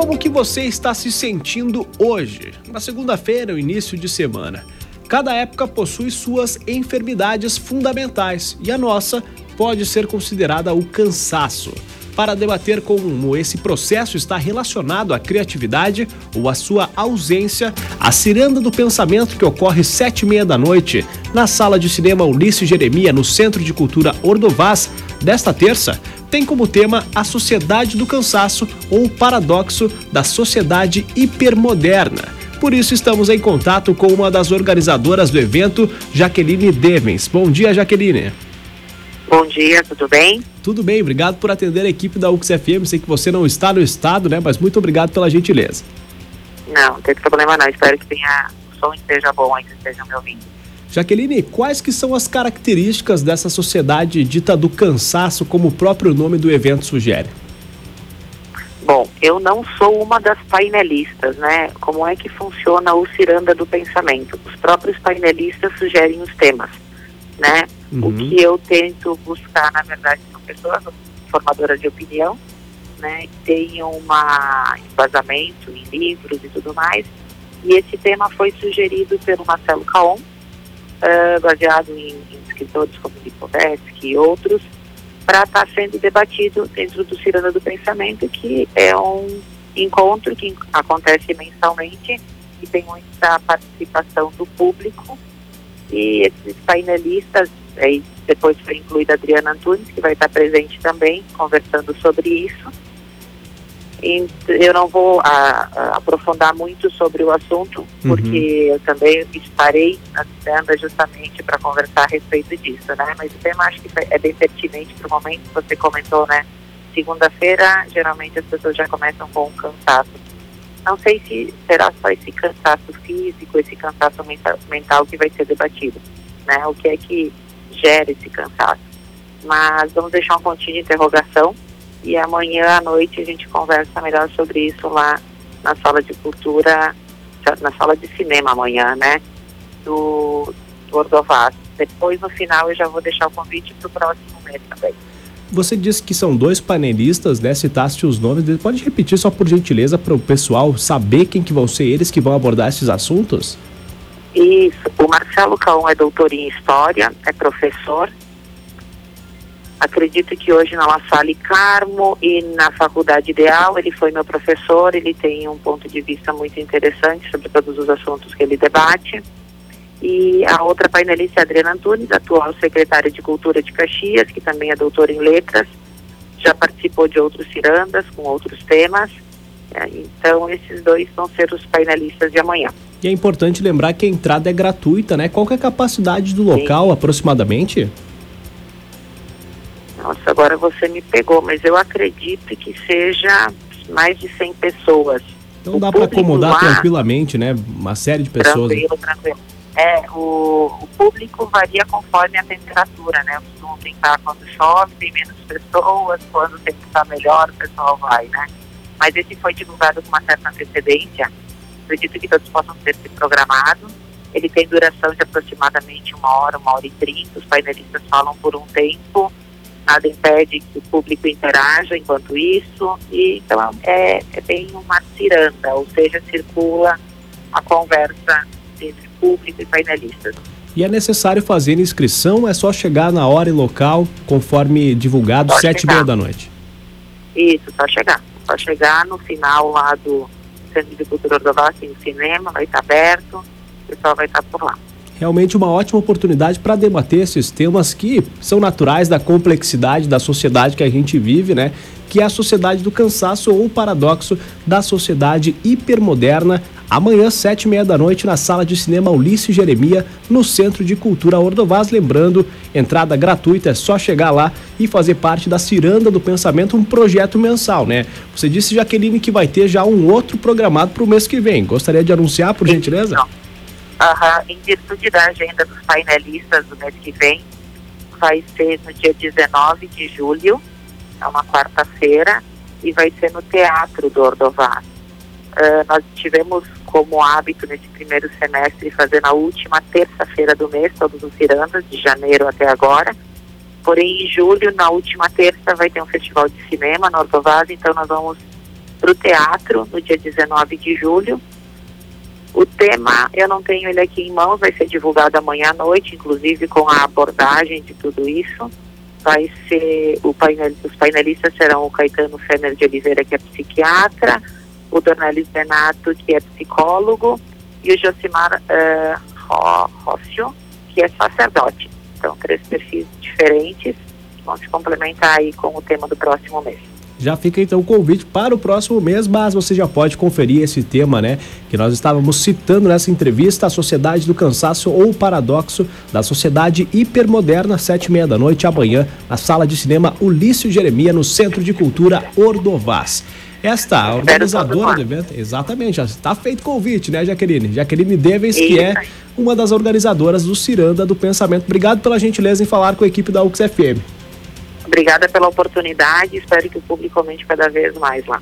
como que você está se sentindo hoje, na segunda-feira, o início de semana? Cada época possui suas enfermidades fundamentais e a nossa pode ser considerada o cansaço. Para debater como esse processo está relacionado à criatividade ou à sua ausência, a Ciranda do Pensamento que ocorre sete e meia da noite na sala de cinema Ulisses Jeremia, no Centro de Cultura Ordovás, desta terça, tem como tema a sociedade do cansaço ou o paradoxo da sociedade hipermoderna. Por isso, estamos em contato com uma das organizadoras do evento, Jaqueline Devens. Bom dia, Jaqueline. Bom dia, tudo bem? Tudo bem, obrigado por atender a equipe da UXFM. Sei que você não está no estado, né? Mas muito obrigado pela gentileza. Não, não tem problema não. Espero que tenha o som esteja bom aí, que estejam me ouvindo. Jaqueline, quais que são as características dessa sociedade dita do cansaço, como o próprio nome do evento sugere? Bom, eu não sou uma das painelistas, né? Como é que funciona o Ciranda do Pensamento? Os próprios painelistas sugerem os temas, né? Uhum. O que eu tento buscar, na verdade, são pessoas formadoras de opinião, né? Que tenham uma embasamento em livros e tudo mais. E esse tema foi sugerido pelo Marcelo Caon, uh, baseado em, em, escritores como Lipovetsky e outros, para estar tá sendo debatido dentro do Ciranda do Pensamento, que é um encontro que acontece mensalmente e tem muita participação do público. E esses painelistas, aí depois foi incluída a Adriana Antunes, que vai estar presente também, conversando sobre isso eu não vou a, a, aprofundar muito sobre o assunto, uhum. porque eu também estarei na Citanda justamente para conversar a respeito disso, né? Mas o tema acho que é bem pertinente para o momento que você comentou, né? Segunda-feira, geralmente as pessoas já começam com um cansaço. Não sei se será só esse cansaço físico, esse cansaço mental, mental que vai ser debatido, né? O que é que gera esse cansaço. Mas vamos deixar um pontinho de interrogação e amanhã à noite a gente conversa melhor sobre isso lá na sala de cultura, na sala de cinema amanhã, né? Do, do Ordovaz. Depois, no final, eu já vou deixar o convite para o próximo mês também. Você disse que são dois panelistas, né? Citaste os nomes. Pode repetir só por gentileza para o pessoal saber quem que vão ser eles que vão abordar esses assuntos? Isso. O Marcelo Caon é doutor em História, é professor Acredito que hoje na La Salle Carmo e na Faculdade Ideal, ele foi meu professor, ele tem um ponto de vista muito interessante sobre todos os assuntos que ele debate. E a outra painelista é Adriana Antunes, atual secretária de Cultura de Caxias, que também é doutora em Letras, já participou de outros cirandas com outros temas. É, então, esses dois vão ser os painelistas de amanhã. E é importante lembrar que a entrada é gratuita, né? Qual é a capacidade do local, Sim. aproximadamente? Nossa, agora você me pegou, mas eu acredito que seja mais de 100 pessoas. Então o dá para acomodar lá, tranquilamente, né? Uma série de pessoas. Tranquilo, tranquilo. É, o, o público varia conforme a temperatura, né? Eu costumo brincar quando chove, tem menos pessoas, quando o tempo está melhor, o pessoal vai, né? Mas esse foi divulgado com uma certa antecedência. Acredito que todos possam ter se programado. Ele tem duração de aproximadamente uma hora, uma hora e trinta. Os painelistas falam por um tempo nada impede que o público interaja enquanto isso, e então é, é bem uma ciranda, ou seja, circula a conversa entre público e painelistas. E é necessário fazer inscrição, é só chegar na hora e local, conforme divulgado, sete e meia da noite. Isso, só chegar. Só chegar no final lá do Centro de Cultura do Vale, no cinema, vai estar aberto, o pessoal vai estar por lá realmente uma ótima oportunidade para debater esses temas que são naturais da complexidade da sociedade que a gente vive, né? Que é a sociedade do cansaço ou o paradoxo da sociedade hipermoderna. Amanhã, sete e meia da noite, na sala de cinema Ulisses Jeremia, no Centro de Cultura Ordovaz. Lembrando, entrada gratuita, é só chegar lá e fazer parte da Ciranda do Pensamento, um projeto mensal, né? Você disse, Jaqueline, que vai ter já um outro programado para o mês que vem. Gostaria de anunciar, por gentileza? Não. Uhum. Em virtude da agenda dos painelistas do mês que vem, vai ser no dia 19 de julho, é uma quarta-feira, e vai ser no Teatro do Ordovás. Uh, nós tivemos como hábito nesse primeiro semestre fazer na última terça-feira do mês, todos os cirandas, de janeiro até agora. Porém, em julho, na última terça, vai ter um festival de cinema no Ordovás, então nós vamos para o teatro no dia 19 de julho. O tema, eu não tenho ele aqui em mãos, vai ser divulgado amanhã à noite, inclusive com a abordagem de tudo isso. Vai ser, painel, os painelistas serão o Caetano Fener de Oliveira, que é psiquiatra, o Dornelis Benato, que é psicólogo, e o Josimar uh, Rossio, que é sacerdote. Então, três perfis diferentes vão se complementar aí com o tema do próximo mês. Já fica então o convite para o próximo mês, mas você já pode conferir esse tema, né? Que nós estávamos citando nessa entrevista, a Sociedade do Cansaço ou o Paradoxo da Sociedade Hipermoderna, sete e meia da noite, amanhã, na sala de cinema Ulício Jeremia, no Centro de Cultura Ordovás. Esta organizadora do evento, exatamente, já está feito convite, né, Jaqueline? Jaqueline Devens, que é uma das organizadoras do Ciranda do Pensamento. Obrigado pela gentileza em falar com a equipe da UXFM. Obrigada pela oportunidade, espero que o público aumente cada vez mais lá.